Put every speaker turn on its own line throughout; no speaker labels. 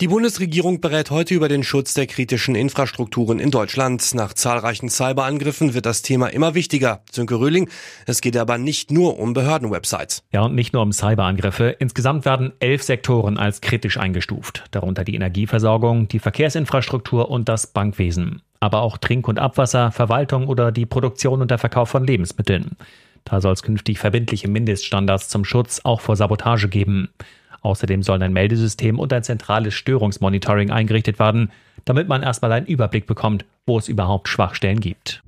Die Bundesregierung berät heute über den Schutz der kritischen Infrastrukturen in Deutschland. Nach zahlreichen Cyberangriffen wird das Thema immer wichtiger. Sönke Röhling, es geht aber nicht nur um Behördenwebsites.
Ja, und nicht nur um Cyberangriffe. Insgesamt werden elf Sektoren als kritisch eingestuft. Darunter die Energieversorgung, die Verkehrsinfrastruktur und das Bankwesen. Aber auch Trink- und Abwasser, Verwaltung oder die Produktion und der Verkauf von Lebensmitteln. Da soll es künftig verbindliche Mindeststandards zum Schutz auch vor Sabotage geben. Außerdem sollen ein Meldesystem und ein zentrales Störungsmonitoring eingerichtet werden, damit man erstmal einen Überblick bekommt, wo es überhaupt Schwachstellen gibt.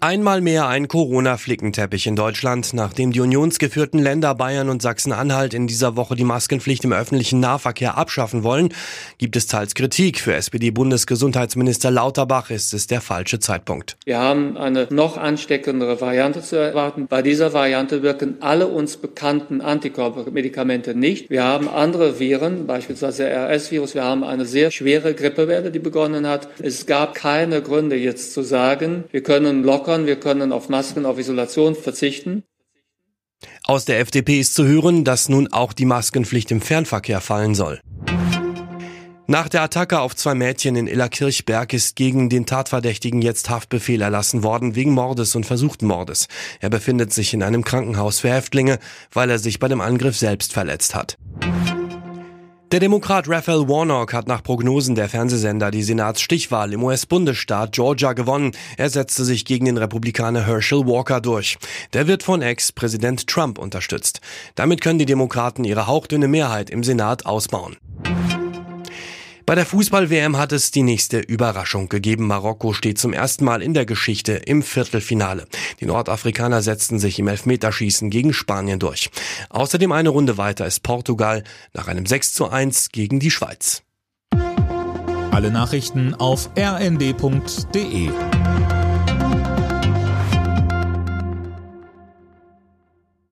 Einmal mehr ein Corona-Flickenteppich in Deutschland. Nachdem die unionsgeführten Länder Bayern und Sachsen-Anhalt in dieser Woche die Maskenpflicht im öffentlichen Nahverkehr abschaffen wollen, gibt es teils Kritik. Für SPD-Bundesgesundheitsminister Lauterbach ist es der falsche Zeitpunkt.
Wir haben eine noch ansteckendere Variante zu erwarten. Bei dieser Variante wirken alle uns bekannten Antikörpermedikamente nicht. Wir haben andere Viren, beispielsweise der RS-Virus. Wir haben eine sehr schwere Grippewelle, die begonnen hat. Es gab keine Gründe jetzt zu sagen, wir können locker lockern, wir können auf Masken, auf Isolation verzichten.
Aus der FDP ist zu hören, dass nun auch die Maskenpflicht im Fernverkehr fallen soll. Nach der Attacke auf zwei Mädchen in Illerkirchberg ist gegen den Tatverdächtigen jetzt Haftbefehl erlassen worden wegen Mordes und versuchten Mordes. Er befindet sich in einem Krankenhaus für Häftlinge, weil er sich bei dem Angriff selbst verletzt hat. Der Demokrat Raphael Warnock hat nach Prognosen der Fernsehsender die Senatsstichwahl im US-Bundesstaat Georgia gewonnen. Er setzte sich gegen den Republikaner Herschel Walker durch. Der wird von Ex-Präsident Trump unterstützt. Damit können die Demokraten ihre hauchdünne Mehrheit im Senat ausbauen. Bei der Fußball-WM hat es die nächste Überraschung gegeben. Marokko steht zum ersten Mal in der Geschichte im Viertelfinale. Die Nordafrikaner setzten sich im Elfmeterschießen gegen Spanien durch. Außerdem eine Runde weiter ist Portugal nach einem 6 zu 1 gegen die Schweiz.
Alle Nachrichten auf rnd.de